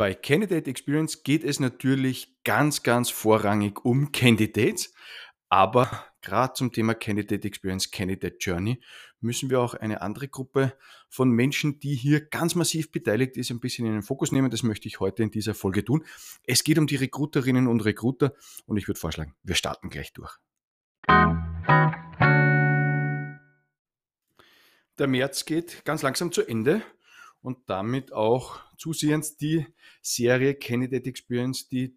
Bei Candidate Experience geht es natürlich ganz, ganz vorrangig um Candidates, aber gerade zum Thema Candidate Experience, Candidate Journey müssen wir auch eine andere Gruppe von Menschen, die hier ganz massiv beteiligt ist, ein bisschen in den Fokus nehmen. Das möchte ich heute in dieser Folge tun. Es geht um die Recruiterinnen und Recruiter und ich würde vorschlagen, wir starten gleich durch. Der März geht ganz langsam zu Ende und damit auch zusehends die Serie Candidate Experience, die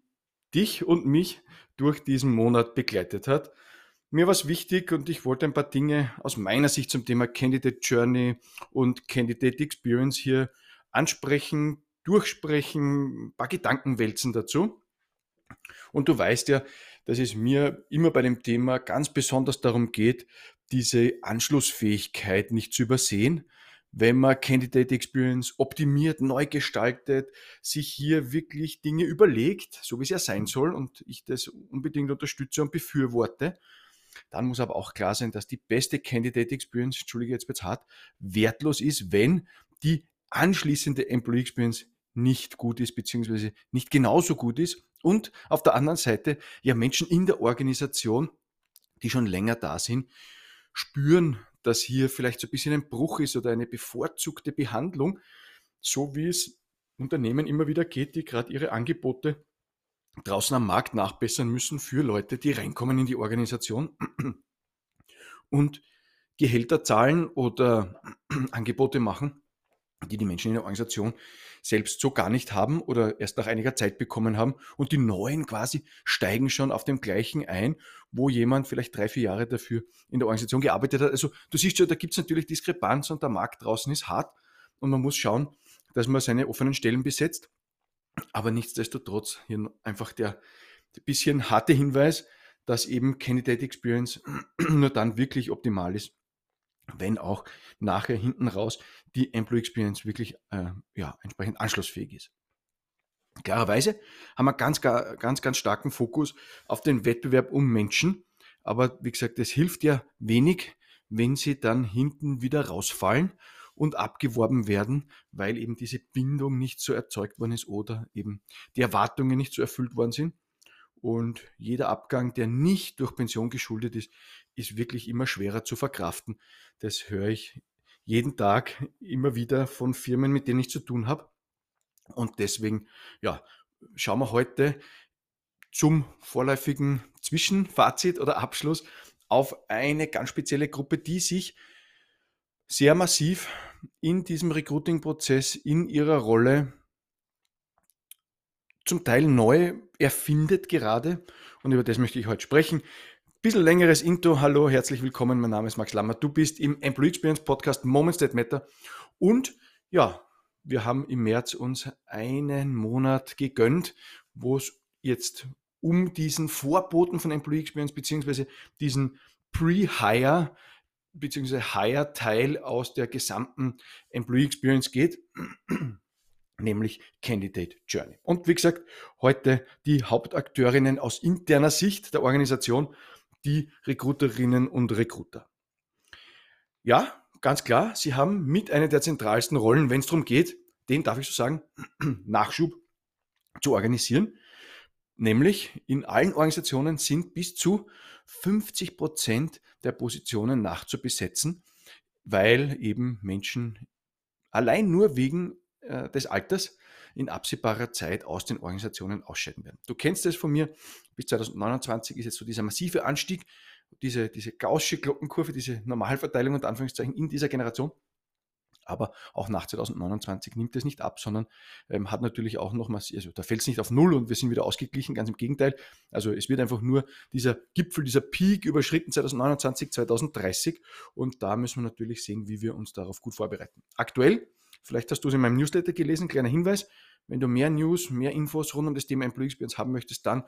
dich und mich durch diesen Monat begleitet hat. Mir war es wichtig und ich wollte ein paar Dinge aus meiner Sicht zum Thema Candidate Journey und Candidate Experience hier ansprechen, durchsprechen, ein paar Gedanken wälzen dazu. Und du weißt ja, dass es mir immer bei dem Thema ganz besonders darum geht, diese Anschlussfähigkeit nicht zu übersehen, wenn man Candidate Experience optimiert, neu gestaltet, sich hier wirklich Dinge überlegt, so wie es ja sein soll und ich das unbedingt unterstütze und befürworte, dann muss aber auch klar sein, dass die beste Candidate Experience, entschuldige jetzt wird's hart, wertlos ist, wenn die anschließende Employee Experience nicht gut ist, beziehungsweise nicht genauso gut ist. Und auf der anderen Seite ja Menschen in der Organisation, die schon länger da sind, spüren, dass hier vielleicht so ein bisschen ein Bruch ist oder eine bevorzugte Behandlung, so wie es Unternehmen immer wieder geht, die gerade ihre Angebote draußen am Markt nachbessern müssen für Leute, die reinkommen in die Organisation und Gehälter zahlen oder Angebote machen, die die Menschen in der Organisation selbst so gar nicht haben oder erst nach einiger Zeit bekommen haben. Und die neuen quasi steigen schon auf dem gleichen ein, wo jemand vielleicht drei, vier Jahre dafür in der Organisation gearbeitet hat. Also du siehst schon, da gibt es natürlich Diskrepanz und der Markt draußen ist hart und man muss schauen, dass man seine offenen Stellen besetzt. Aber nichtsdestotrotz hier einfach der bisschen harte Hinweis, dass eben Candidate Experience nur dann wirklich optimal ist, wenn auch nachher hinten raus die Employee Experience wirklich äh, ja, entsprechend anschlussfähig ist. Klarerweise haben wir ganz, ganz, ganz starken Fokus auf den Wettbewerb um Menschen. Aber wie gesagt, es hilft ja wenig, wenn sie dann hinten wieder rausfallen und abgeworben werden, weil eben diese Bindung nicht so erzeugt worden ist oder eben die Erwartungen nicht so erfüllt worden sind. Und jeder Abgang, der nicht durch Pension geschuldet ist, ist wirklich immer schwerer zu verkraften. Das höre ich jeden Tag immer wieder von Firmen, mit denen ich zu tun habe. Und deswegen, ja, schauen wir heute zum vorläufigen Zwischenfazit oder Abschluss auf eine ganz spezielle Gruppe, die sich sehr massiv in diesem Recruiting-Prozess, in ihrer Rolle zum Teil neu erfindet gerade. Und über das möchte ich heute sprechen bisschen längeres Intro. Hallo, herzlich willkommen. Mein Name ist Max Lammer. Du bist im Employee Experience Podcast Moments That Matter. Und ja, wir haben im März uns einen Monat gegönnt, wo es jetzt um diesen Vorboten von Employee Experience beziehungsweise diesen Pre-Hire beziehungsweise Hire-Teil aus der gesamten Employee Experience geht nämlich Candidate Journey. Und wie gesagt, heute die Hauptakteurinnen aus interner Sicht der Organisation die Recruiterinnen und Recruiter. Ja, ganz klar, sie haben mit einer der zentralsten Rollen, wenn es darum geht, den darf ich so sagen, Nachschub zu organisieren. Nämlich in allen Organisationen sind bis zu 50 Prozent der Positionen nachzubesetzen, weil eben Menschen allein nur wegen äh, des Alters in absehbarer Zeit aus den Organisationen ausscheiden werden. Du kennst es von mir, bis 2029 ist jetzt so dieser massive Anstieg, diese, diese gaussche Glockenkurve, diese Normalverteilung und Anführungszeichen in dieser Generation. Aber auch nach 2029 nimmt es nicht ab, sondern ähm, hat natürlich auch noch massiv, also da fällt es nicht auf Null und wir sind wieder ausgeglichen, ganz im Gegenteil. Also es wird einfach nur dieser Gipfel, dieser Peak überschritten 2029, 2030 und da müssen wir natürlich sehen, wie wir uns darauf gut vorbereiten. Aktuell Vielleicht hast du es in meinem Newsletter gelesen, kleiner Hinweis. Wenn du mehr News, mehr Infos rund um das Thema Employee Experience haben möchtest, dann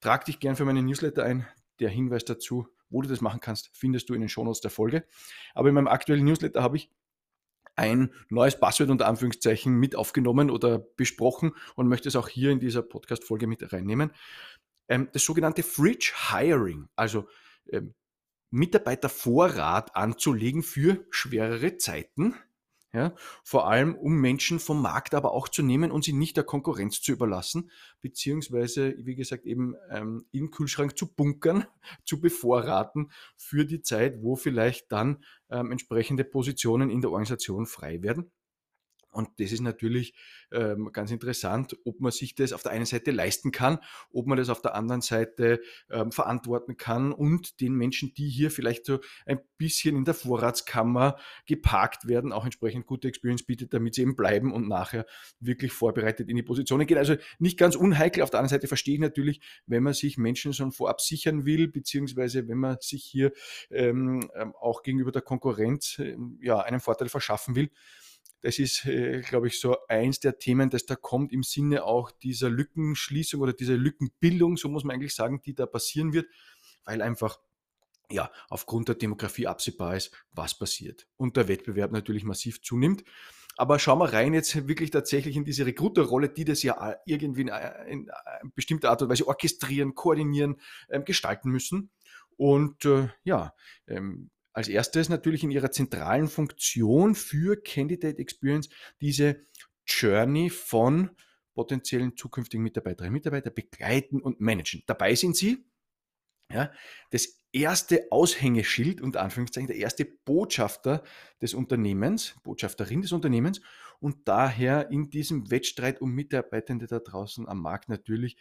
trag dich gern für meinen Newsletter ein. Der Hinweis dazu, wo du das machen kannst, findest du in den Shownotes der Folge. Aber in meinem aktuellen Newsletter habe ich ein neues Passwort unter Anführungszeichen mit aufgenommen oder besprochen und möchte es auch hier in dieser Podcast-Folge mit reinnehmen. Ähm, das sogenannte Fridge Hiring, also ähm, Mitarbeitervorrat anzulegen für schwerere Zeiten Ja, vor allem, um Menschen vom Markt aber auch zu nehmen und sie nicht der Konkurrenz zu überlassen, beziehungsweise, wie gesagt, eben ähm, im Kühlschrank zu bunkern, zu bevorraten für die Zeit, wo vielleicht dann ähm, entsprechende Positionen in der Organisation frei werden. Und das ist natürlich ähm, ganz interessant, ob man sich das auf der einen Seite leisten kann, ob man das auf der anderen Seite ähm, verantworten kann und den Menschen, die hier vielleicht so ein bisschen in der Vorratskammer geparkt werden, auch entsprechend gute Experience bietet, damit sie eben bleiben und nachher wirklich vorbereitet in die Positionen gehen. Also nicht ganz unheikel. Auf der anderen Seite verstehe ich natürlich, wenn man sich Menschen schon vorab sichern will, beziehungsweise wenn man sich hier ähm, ähm auch gegenüber der Konkurrenz ähm, ja, einen Vorteil verschaffen will das ist, äh, glaube ich, so eins der Themen, das da kommt im Sinne auch dieser Lückenschließung oder dieser Lückenbildung, so muss man eigentlich sagen, die da passieren wird, weil einfach ja, aufgrund der Demografie absehbar ist, was passiert. Und der Wettbewerb natürlich massiv zunimmt. Aber schauen wir rein jetzt wirklich tatsächlich in diese Recruiter-Rolle, die das ja irgendwie in bestimmter Art und Weise orchestrieren, koordinieren, ähm, gestalten müssen. Und äh, ja, ähm, als erstes natürlich in ihrer zentralen Funktion für Candidate Experience diese Journey von potenziellen zukünftigen Mitarbeiterinnen und Mitarbeitern begleiten und managen. Dabei sind sie ja, das erste Aushängeschild, unter Anführungszeichen, der erste Botschafter des Unternehmens, Botschafterin des Unternehmens und daher in diesem Wettstreit um Mitarbeitende da draußen am Markt natürlich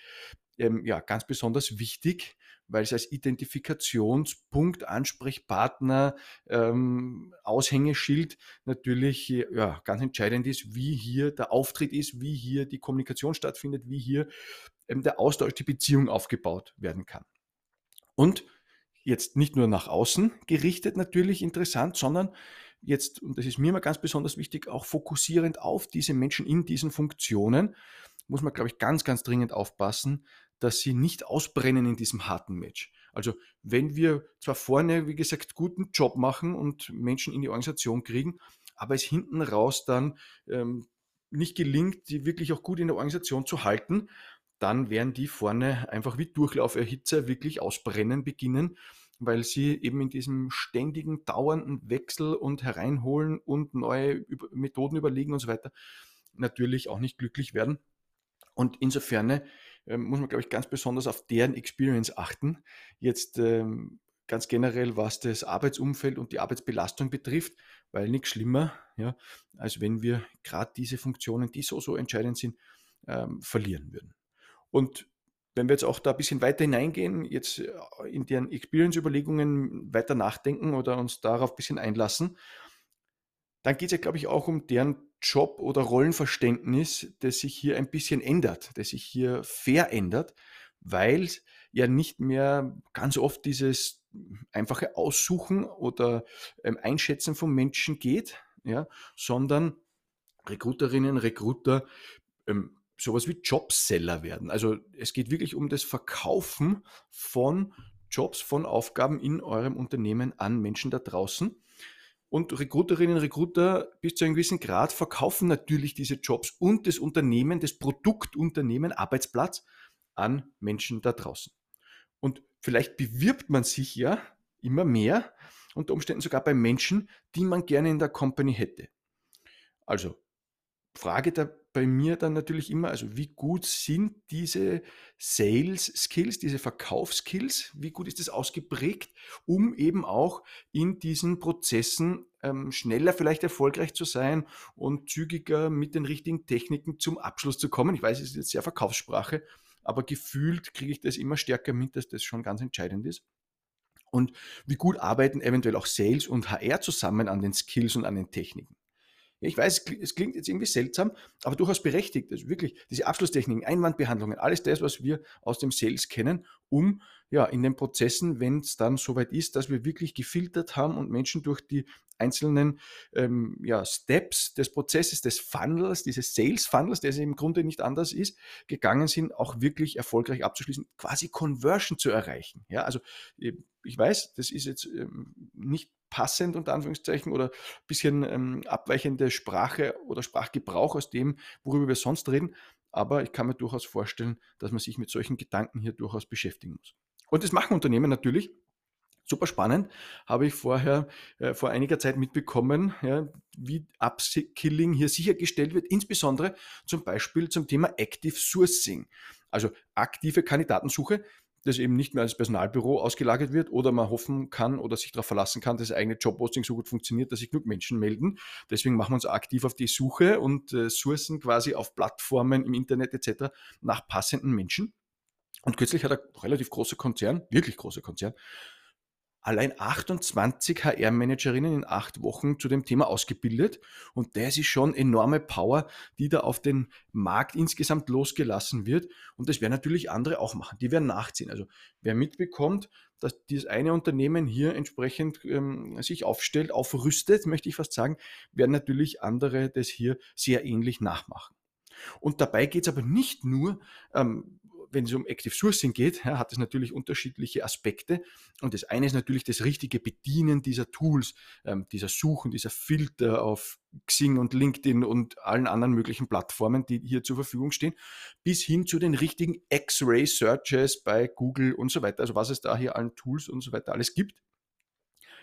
ähm, ja, ganz besonders wichtig, weil es als Identifikationspunkt, Ansprechpartner, ähm, Aushängeschild natürlich ja, ganz entscheidend ist, wie hier der Auftritt ist, wie hier die Kommunikation stattfindet, wie hier ähm, der Austausch, die Beziehung aufgebaut werden kann. Und jetzt nicht nur nach außen gerichtet natürlich interessant, sondern jetzt, und das ist mir immer ganz besonders wichtig, auch fokussierend auf diese Menschen in diesen Funktionen, muss man, glaube ich, ganz, ganz dringend aufpassen, dass sie nicht ausbrennen in diesem harten Match. Also wenn wir zwar vorne, wie gesagt, guten Job machen und Menschen in die Organisation kriegen, aber es hinten raus dann ähm, nicht gelingt, die wirklich auch gut in der Organisation zu halten, dann werden die vorne einfach wie Durchlauferhitzer wirklich ausbrennen beginnen, weil sie eben in diesem ständigen, dauernden Wechsel und Hereinholen und neue Methoden überlegen und so weiter natürlich auch nicht glücklich werden. Und insofern ähm, muss man, glaube ich, ganz besonders auf deren Experience achten. Jetzt ähm, ganz generell, was das Arbeitsumfeld und die Arbeitsbelastung betrifft, weil nichts schlimmer, ja, als wenn wir gerade diese Funktionen, die so, so entscheidend sind, ähm, verlieren würden. Und wenn wir jetzt auch da ein bisschen weiter hineingehen, jetzt äh, in deren Experience-Überlegungen weiter nachdenken oder uns darauf ein bisschen einlassen, dann geht es ja, glaube ich, auch um deren Job- oder Rollenverständnis, das sich hier ein bisschen ändert, das sich hier verändert, weil ja nicht mehr ganz oft dieses einfache Aussuchen oder ähm, Einschätzen von Menschen geht, ja, sondern Recruiterinnen, Recruiter ähm, sowas wie Jobseller werden. Also es geht wirklich um das Verkaufen von Jobs, von Aufgaben in eurem Unternehmen an Menschen da draußen. Und Recruiterinnen und Recruiter bis zu einem gewissen Grad verkaufen natürlich diese Jobs und das Unternehmen, das Produktunternehmen, Arbeitsplatz an Menschen da draußen. Und vielleicht bewirbt man sich ja immer mehr, unter Umständen sogar bei Menschen, die man gerne in der Company hätte. Also Frage da bei mir dann natürlich immer, also wie gut sind diese Sales Skills, diese Verkaufskills, wie gut ist das ausgeprägt, um eben auch in diesen Prozessen ähm, schneller vielleicht erfolgreich zu sein und zügiger mit den richtigen Techniken zum Abschluss zu kommen. Ich weiß, es ist jetzt sehr Verkaufssprache, aber gefühlt kriege ich das immer stärker mit, dass das schon ganz entscheidend ist. Und wie gut arbeiten eventuell auch Sales und HR zusammen an den Skills und an den Techniken. Ich weiß, es klingt jetzt irgendwie seltsam, aber durchaus berechtigt. Also wirklich diese Abschlusstechniken, Einwandbehandlungen, alles das, was wir aus dem Sales kennen, um ja in den Prozessen, wenn es dann soweit ist, dass wir wirklich gefiltert haben und Menschen durch die einzelnen ähm, ja, Steps des Prozesses, des Funnels, dieses Sales Funnels, der im Grunde nicht anders ist, gegangen sind, auch wirklich erfolgreich abzuschließen, quasi Conversion zu erreichen. Ja, also ich weiß, das ist jetzt ähm, nicht passend unter Anführungszeichen oder ein bisschen ähm, abweichende Sprache oder Sprachgebrauch aus dem, worüber wir sonst reden. Aber ich kann mir durchaus vorstellen, dass man sich mit solchen Gedanken hier durchaus beschäftigen muss. Und das machen Unternehmen natürlich, Super spannend, habe ich vorher äh, vor einiger Zeit mitbekommen, ja, wie Upskilling hier sichergestellt wird, insbesondere zum Beispiel zum Thema Active Sourcing, also aktive Kandidatensuche, das eben nicht mehr als Personalbüro ausgelagert wird oder man hoffen kann oder sich darauf verlassen kann, dass das eigene Jobposting so gut funktioniert, dass sich genug Menschen melden. Deswegen machen wir uns aktiv auf die Suche und äh, sourcen quasi auf Plattformen im Internet etc. nach passenden Menschen. Und kürzlich hat ein relativ großer Konzern, wirklich großer Konzern, allein 28 HR-Managerinnen in acht Wochen zu dem Thema ausgebildet. Und das ist schon enorme Power, die da auf den Markt insgesamt losgelassen wird. Und das werden natürlich andere auch machen. Die werden nachziehen. Also wer mitbekommt, dass dieses eine Unternehmen hier entsprechend ähm, sich aufstellt, aufrüstet, möchte ich fast sagen, werden natürlich andere das hier sehr ähnlich nachmachen. Und dabei geht es aber nicht nur ähm, wenn es um Active Sourcing geht, ja, hat es natürlich unterschiedliche Aspekte. Und das eine ist natürlich das richtige Bedienen dieser Tools, ähm, dieser Suchen, dieser Filter auf Xing und LinkedIn und allen anderen möglichen Plattformen, die hier zur Verfügung stehen, bis hin zu den richtigen X-Ray Searches bei Google und so weiter. Also was es da hier an Tools und so weiter alles gibt.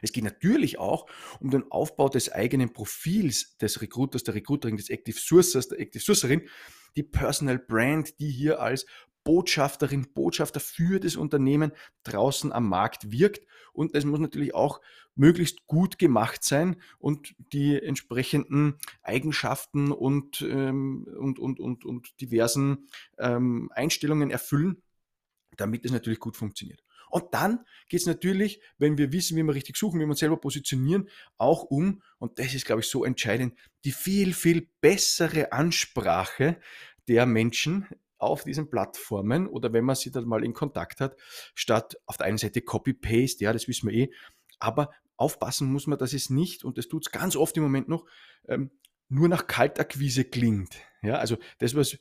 Es geht natürlich auch um den Aufbau des eigenen Profils des Recruiters, der Recruiterin, des Active Sourcers, der Active Sourcerin, die Personal Brand, die hier als Botschafterin, Botschafter für das Unternehmen draußen am Markt wirkt. Und es muss natürlich auch möglichst gut gemacht sein und die entsprechenden Eigenschaften und, ähm, und, und, und, und diversen ähm, Einstellungen erfüllen, damit es natürlich gut funktioniert. Und dann geht es natürlich, wenn wir wissen, wie wir richtig suchen, wie wir uns selber positionieren, auch um, und das ist, glaube ich, so entscheidend, die viel, viel bessere Ansprache der Menschen auf diesen Plattformen oder wenn man sie dann mal in Kontakt hat, statt auf der einen Seite Copy-Paste, ja, das wissen wir eh, aber aufpassen muss man, dass es nicht, und das tut es ganz oft im Moment noch, ähm, nur nach Kaltakquise klingt. Ja, also das, was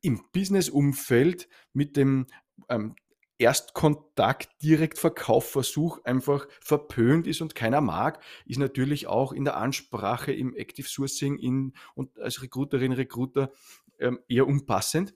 im Business-Umfeld mit dem ähm, Erstkontakt, Direktverkaufversuch einfach verpönt ist und keiner mag, ist natürlich auch in der Ansprache im Active Sourcing in, und als Recruiterin, Recruiter ähm, eher unpassend.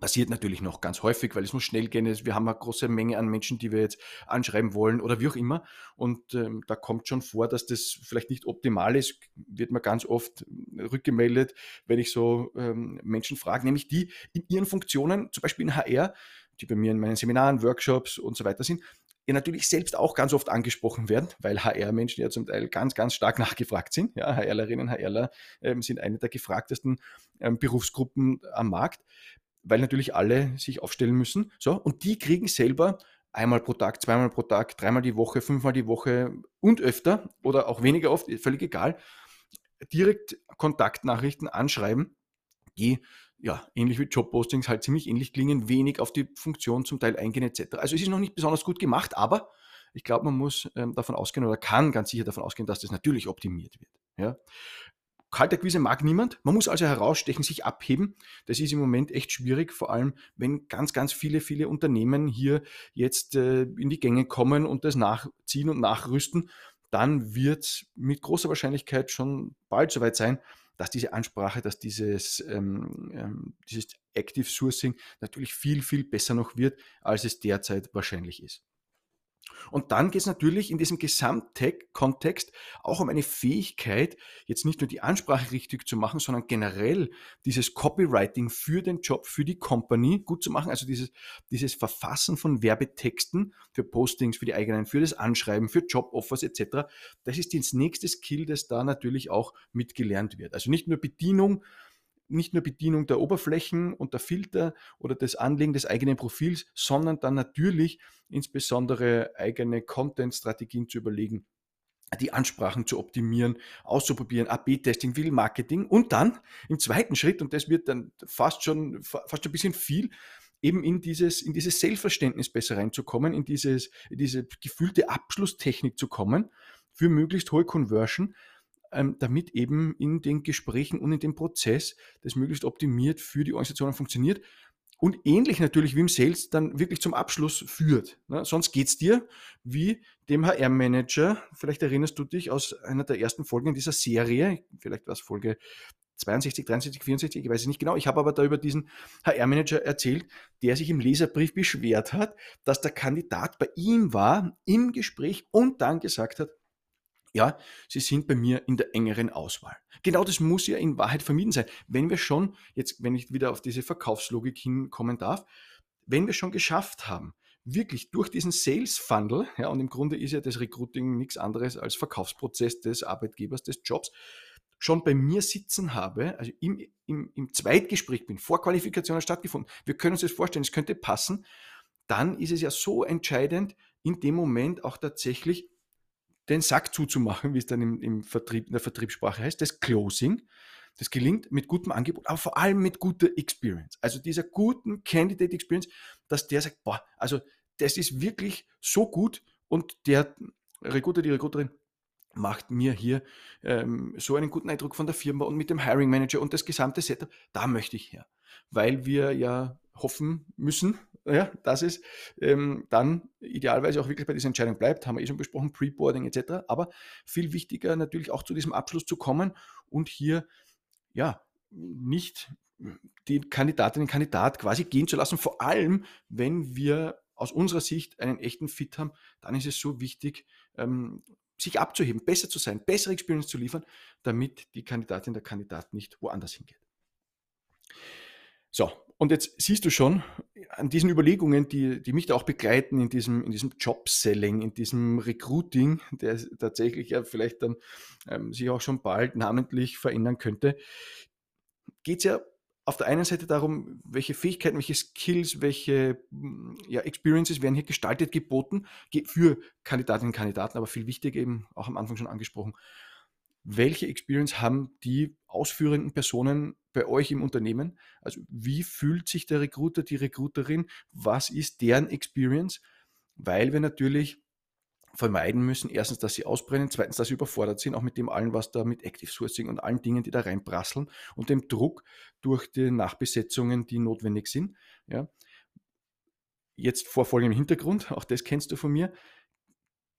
Passiert natürlich noch ganz häufig, weil es muss schnell gehen. Wir haben eine große Menge an Menschen, die wir jetzt anschreiben wollen oder wie auch immer. Und ähm, da kommt schon vor, dass das vielleicht nicht optimal ist. Wird mir ganz oft rückgemeldet, wenn ich so ähm, Menschen frage, nämlich die in ihren Funktionen, zum Beispiel in HR, die bei mir in meinen Seminaren, Workshops und so weiter sind, ja natürlich selbst auch ganz oft angesprochen werden, weil HR-Menschen ja zum Teil ganz, ganz stark nachgefragt sind. Ja, HRlerinnen, HRler ähm, sind eine der gefragtesten ähm, Berufsgruppen am Markt weil natürlich alle sich aufstellen müssen. So, und die kriegen selber einmal pro Tag, zweimal pro Tag, dreimal die Woche, fünfmal die Woche und öfter oder auch weniger oft, völlig egal, direkt Kontaktnachrichten anschreiben, die ja, ähnlich wie Jobpostings halt ziemlich ähnlich klingen, wenig auf die Funktion zum Teil eingehen etc. Also es ist noch nicht besonders gut gemacht, aber ich glaube, man muss ähm, davon ausgehen oder kann ganz sicher davon ausgehen, dass das natürlich optimiert wird. Ja. Kaltakquise mag niemand. Man muss also herausstechen, sich abheben. Das ist im Moment echt schwierig, vor allem wenn ganz, ganz viele, viele Unternehmen hier jetzt äh, in die Gänge kommen und das nachziehen und nachrüsten. Dann wird mit großer Wahrscheinlichkeit schon bald soweit sein, dass diese Ansprache, dass dieses, ähm, ähm, dieses Active Sourcing natürlich viel, viel besser noch wird, als es derzeit wahrscheinlich ist. Und dann geht es natürlich in diesem Gesamtkontext auch um eine Fähigkeit, jetzt nicht nur die Ansprache richtig zu machen, sondern generell dieses Copywriting für den Job, für die Company gut zu machen. Also dieses, dieses Verfassen von Werbetexten für Postings, für die eigenen, für das Anschreiben, für Joboffers etc. Das ist das nächste Skill, das da natürlich auch mitgelernt wird. Also nicht nur Bedienung, nicht nur Bedienung der Oberflächen und der Filter oder das Anlegen des eigenen Profils, sondern dann natürlich insbesondere eigene Content-Strategien zu überlegen, die Ansprachen zu optimieren, auszuprobieren, AB-Testing, Will Marketing und dann im zweiten Schritt, und das wird dann fast schon, fast ein bisschen viel, eben in dieses, in dieses Selbstverständnis besser reinzukommen, in, dieses, in diese gefühlte Abschlusstechnik zu kommen, für möglichst hohe Conversion ähm, damit eben in den Gesprächen und in dem Prozess das möglichst optimiert für die Organisation funktioniert und ähnlich natürlich wie im Sales dann wirklich zum Abschluss führt. Ne? Sonst es dir wie dem HR-Manager, vielleicht erinnerst du dich aus einer der ersten Folgen in dieser Serie, vielleicht war es Folge 62, 63, 64, ich weiß es nicht genau. Ich habe aber da über diesen HR-Manager erzählt, der sich im Leserbrief beschwert hat, dass der Kandidat bei ihm war im Gespräch und dann gesagt hat, ja, Sie sind bei mir in der engeren Auswahl. Genau das muss ja in Wahrheit vermieden sein. Wenn wir schon, jetzt wenn ich wieder auf diese Verkaufslogik hinkommen darf, wenn wir schon geschafft haben, wirklich durch diesen Sales Funnel, ja, und im Grunde ist ja das Recruiting nichts anderes als Verkaufsprozess des Arbeitgebers, des Jobs, schon bei mir sitzen habe, also im, im, im Zweitgespräch bin, Vorqualifikation hat stattgefunden, wir können uns das vorstellen, es könnte passen, dann ist es ja so entscheidend, in dem Moment auch tatsächlich den Sack zuzumachen, wie es dann im, im Vertrieb, in der Vertriebssprache heißt, das Closing. Das gelingt mit gutem Angebot, aber vor allem mit guter Experience. Also dieser guten Candidate Experience, dass der sagt, boah, also das ist wirklich so gut und der Recruiter, die Recruiterin macht mir hier ähm, so einen guten Eindruck von der Firma und mit dem Hiring Manager und das gesamte Setup, da möchte ich her. Weil wir ja hoffen müssen, ja, dass es ähm, dann idealerweise auch wirklich bei dieser Entscheidung bleibt, haben wir eh schon besprochen, Preboarding etc. Aber viel wichtiger natürlich auch zu diesem Abschluss zu kommen und hier ja nicht die Kandidatin, den Kandidat quasi gehen zu lassen. Vor allem, wenn wir aus unserer Sicht einen echten Fit haben, dann ist es so wichtig, ähm, sich abzuheben, besser zu sein, bessere Experience zu liefern, damit die Kandidatin, der Kandidat nicht woanders hingeht. So, und jetzt siehst du schon an diesen Überlegungen, die, die mich da auch begleiten in diesem, in diesem Job-Selling, in diesem Recruiting, der tatsächlich ja vielleicht dann ähm, sich auch schon bald namentlich verändern könnte, geht es ja auf der einen Seite darum, welche Fähigkeiten, welche Skills, welche ja, Experiences werden hier gestaltet, geboten für Kandidatinnen und Kandidaten, aber viel wichtiger eben auch am Anfang schon angesprochen, welche Experience haben die ausführenden Personen bei euch im Unternehmen? Also wie fühlt sich der Recruiter, die Recruiterin? Was ist deren Experience? Weil wir natürlich vermeiden müssen, erstens, dass sie ausbrennen, zweitens, dass sie überfordert sind, auch mit dem allen, was da mit Active Sourcing und allen Dingen, die da reinprasseln und dem Druck durch die Nachbesetzungen, die notwendig sind. Ja. Jetzt vor folgendem Hintergrund, auch das kennst du von mir,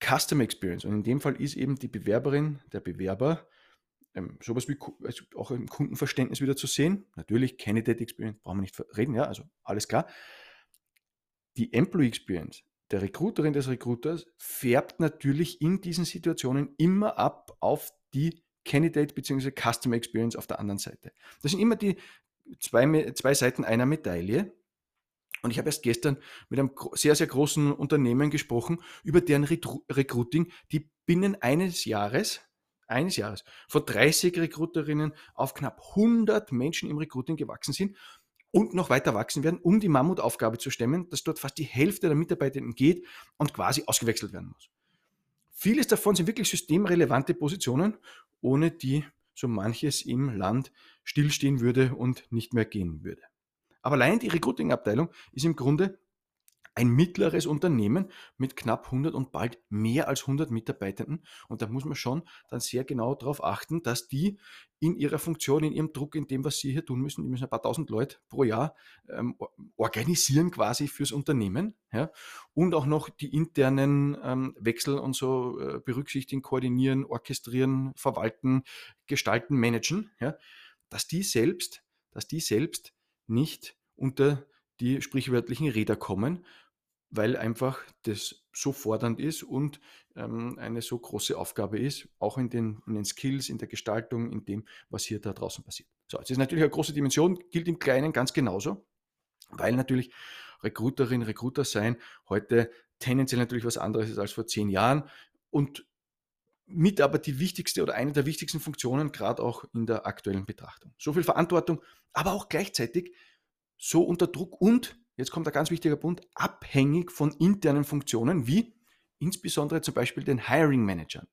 Customer Experience. Und in dem Fall ist eben die Bewerberin, der Bewerber, ähm, sowas wie also auch im Kundenverständnis wieder zu sehen. Natürlich, Candidate Experience, brauchen wir nicht reden, ja, also alles klar. Die Employee Experience der Recruiterin des Recruiters färbt natürlich in diesen Situationen immer ab auf die Candidate bzw. Customer Experience auf der anderen Seite. Das sind immer die zwei, zwei Seiten einer Medaille. Und ich habe erst gestern mit einem sehr, sehr großen Unternehmen gesprochen über deren Recruiting, die binnen eines Jahres, eines Jahres, von 30 Recruiterinnen auf knapp 100 Menschen im Recruiting gewachsen sind und noch weiter wachsen werden, um die Mammutaufgabe zu stemmen, dass dort fast die Hälfte der Mitarbeitenden geht und quasi ausgewechselt werden muss. Vieles davon sind wirklich systemrelevante Positionen, ohne die so manches im Land stillstehen würde und nicht mehr gehen würde. Aber allein die Recruiting-Abteilung ist im Grunde ein mittleres Unternehmen mit knapp 100 und bald mehr als 100 Mitarbeitenden. Und da muss man schon dann sehr genau darauf achten, dass die in ihrer Funktion, in ihrem Druck, in dem, was sie hier tun müssen, die müssen ein paar tausend Leute pro Jahr ähm, organisieren quasi fürs Unternehmen ja, und auch noch die internen ähm, Wechsel und so äh, berücksichtigen, koordinieren, orchestrieren, verwalten, gestalten, managen, ja, dass die selbst, dass die selbst nicht unter die sprichwörtlichen Räder kommen, weil einfach das so fordernd ist und ähm, eine so große Aufgabe ist, auch in den, in den Skills, in der Gestaltung, in dem, was hier da draußen passiert. So, das ist natürlich eine große Dimension, gilt im Kleinen ganz genauso, weil natürlich Recruiterin, Recruiter sein heute tendenziell natürlich was anderes ist als vor zehn Jahren und mit aber die wichtigste oder eine der wichtigsten Funktionen, gerade auch in der aktuellen Betrachtung. So viel Verantwortung, aber auch gleichzeitig so unter Druck und, jetzt kommt ein ganz wichtiger Punkt, abhängig von internen Funktionen, wie insbesondere zum Beispiel den Hiring Managern,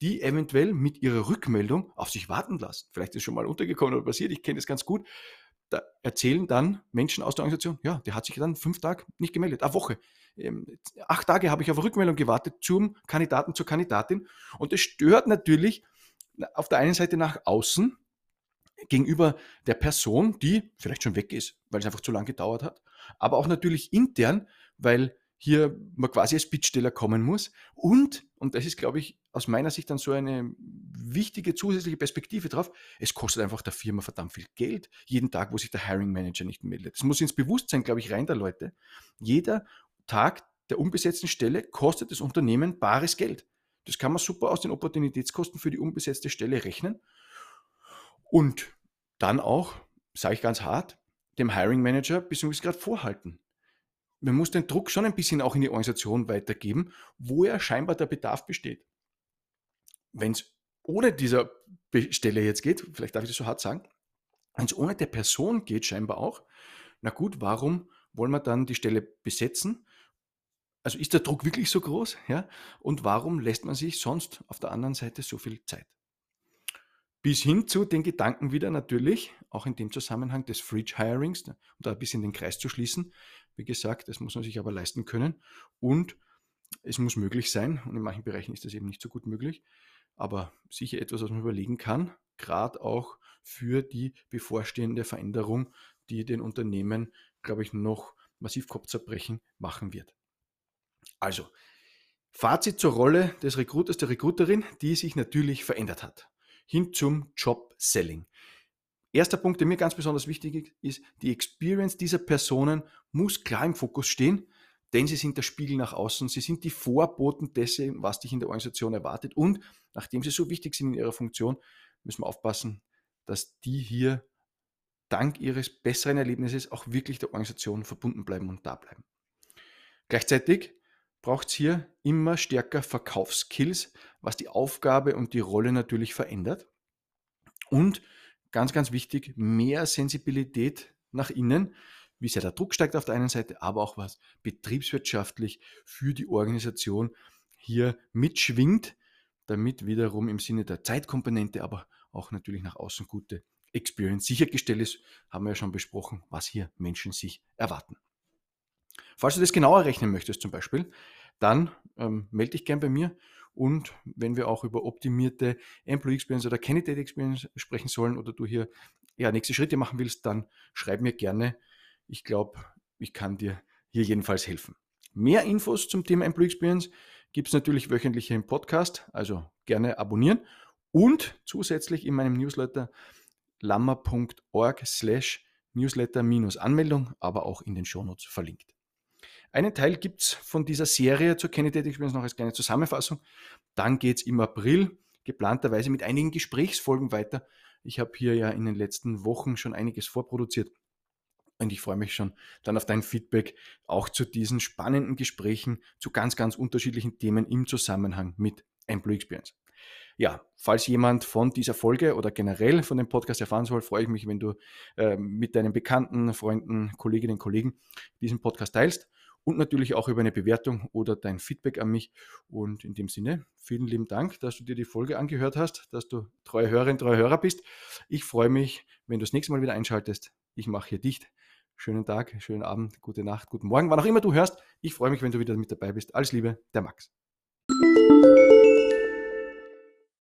die eventuell mit ihrer Rückmeldung auf sich warten lassen. Vielleicht ist schon mal untergekommen oder passiert, ich kenne das ganz gut. Da erzählen dann Menschen aus der Organisation, ja, der hat sich dann fünf Tage nicht gemeldet, eine Woche. Ähm, acht Tage habe ich auf Rückmeldung gewartet zum Kandidaten, zur Kandidatin. Und das stört natürlich auf der einen Seite nach außen, gegenüber der Person, die vielleicht schon weg ist, weil es einfach zu lange gedauert hat, aber auch natürlich intern, weil hier man quasi als Bittsteller kommen muss und, und das ist, glaube ich, aus meiner Sicht dann so eine wichtige zusätzliche Perspektive drauf. Es kostet einfach der Firma verdammt viel Geld, jeden Tag, wo sich der Hiring Manager nicht meldet. Das muss ins Bewusstsein, glaube ich, rein der Leute. Jeder Tag der unbesetzten Stelle kostet das Unternehmen bares Geld. Das kann man super aus den Opportunitätskosten für die unbesetzte Stelle rechnen. Und dann auch, sage ich ganz hart, dem Hiring Manager bzw. gerade vorhalten. Man muss den Druck schon ein bisschen auch in die Organisation weitergeben, wo ja scheinbar der Bedarf besteht. Wenn es ohne dieser Stelle jetzt geht, vielleicht darf ich das so hart sagen, wenn es ohne der Person geht, scheinbar auch, na gut, warum wollen wir dann die Stelle besetzen? Also ist der Druck wirklich so groß? Ja? Und warum lässt man sich sonst auf der anderen Seite so viel Zeit? Bis hin zu den Gedanken wieder natürlich, auch in dem Zusammenhang des Fridge Hirings, um da ein bisschen den Kreis zu schließen. Wie gesagt, das muss man sich aber leisten können und es muss möglich sein und in manchen Bereichen ist das eben nicht so gut möglich, aber sicher etwas, was man überlegen kann, gerade auch für die bevorstehende Veränderung, die den Unternehmen, glaube ich, noch massiv Kopfzerbrechen machen wird. Also, Fazit zur Rolle des Recruiters, der Recruiterin, die sich natürlich verändert hat hin zum Job-Selling. Erster Punkt, der mir ganz besonders wichtig ist, die Experience dieser Personen muss klar im Fokus stehen, denn sie sind der Spiegel nach außen, sie sind die Vorboten dessen, was dich in der Organisation erwartet und nachdem sie so wichtig sind in ihrer Funktion, müssen wir aufpassen, dass die hier dank ihres besseren Erlebnisses auch wirklich der Organisation verbunden bleiben und da bleiben. Gleichzeitig braucht es hier immer stärker Verkaufskills, was die Aufgabe und die Rolle natürlich verändert. Und ganz, ganz wichtig, mehr Sensibilität nach innen, wie sehr der Druck steigt auf der einen Seite, aber auch was betriebswirtschaftlich für die Organisation hier mitschwingt, damit wiederum im Sinne der Zeitkomponente, aber auch natürlich nach außen gute Experience sichergestellt ist, haben wir ja schon besprochen, was hier Menschen sich erwarten. Falls du das genauer rechnen möchtest zum Beispiel, dann ähm, melde dich gern bei mir und wenn wir auch über optimierte Employee Experience oder Candidate Experience sprechen sollen oder du hier ja, nächste Schritte machen willst, dann schreib mir gerne. Ich glaube, ich kann dir hier jedenfalls helfen. Mehr Infos zum Thema Employee Experience gibt es natürlich wöchentlich im Podcast, also gerne abonnieren und zusätzlich in meinem Newsletter lammer.org slash Newsletter-Anmeldung, aber auch in den Shownotes verlinkt. Einen Teil gibt es von dieser Serie zur Candidate Experience noch als kleine Zusammenfassung. Dann geht es im April geplanterweise mit einigen Gesprächsfolgen weiter. Ich habe hier ja in den letzten Wochen schon einiges vorproduziert und ich freue mich schon dann auf dein Feedback auch zu diesen spannenden Gesprächen zu ganz, ganz unterschiedlichen Themen im Zusammenhang mit Employee Experience. Ja, falls jemand von dieser Folge oder generell von dem Podcast erfahren soll, freue ich mich, wenn du äh, mit deinen Bekannten, Freunden, Kolleginnen und Kollegen diesen Podcast teilst und natürlich auch über eine Bewertung oder dein Feedback an mich. Und in dem Sinne, vielen lieben Dank, dass du dir die Folge angehört hast, dass du treue Hörerin, treue Hörer bist. Ich freue mich, wenn du das nächste Mal wieder einschaltest. Ich mache hier dicht. Schönen Tag, schönen Abend, gute Nacht, guten Morgen, wann auch immer du hörst. Ich freue mich, wenn du wieder mit dabei bist. Alles Liebe, der Max.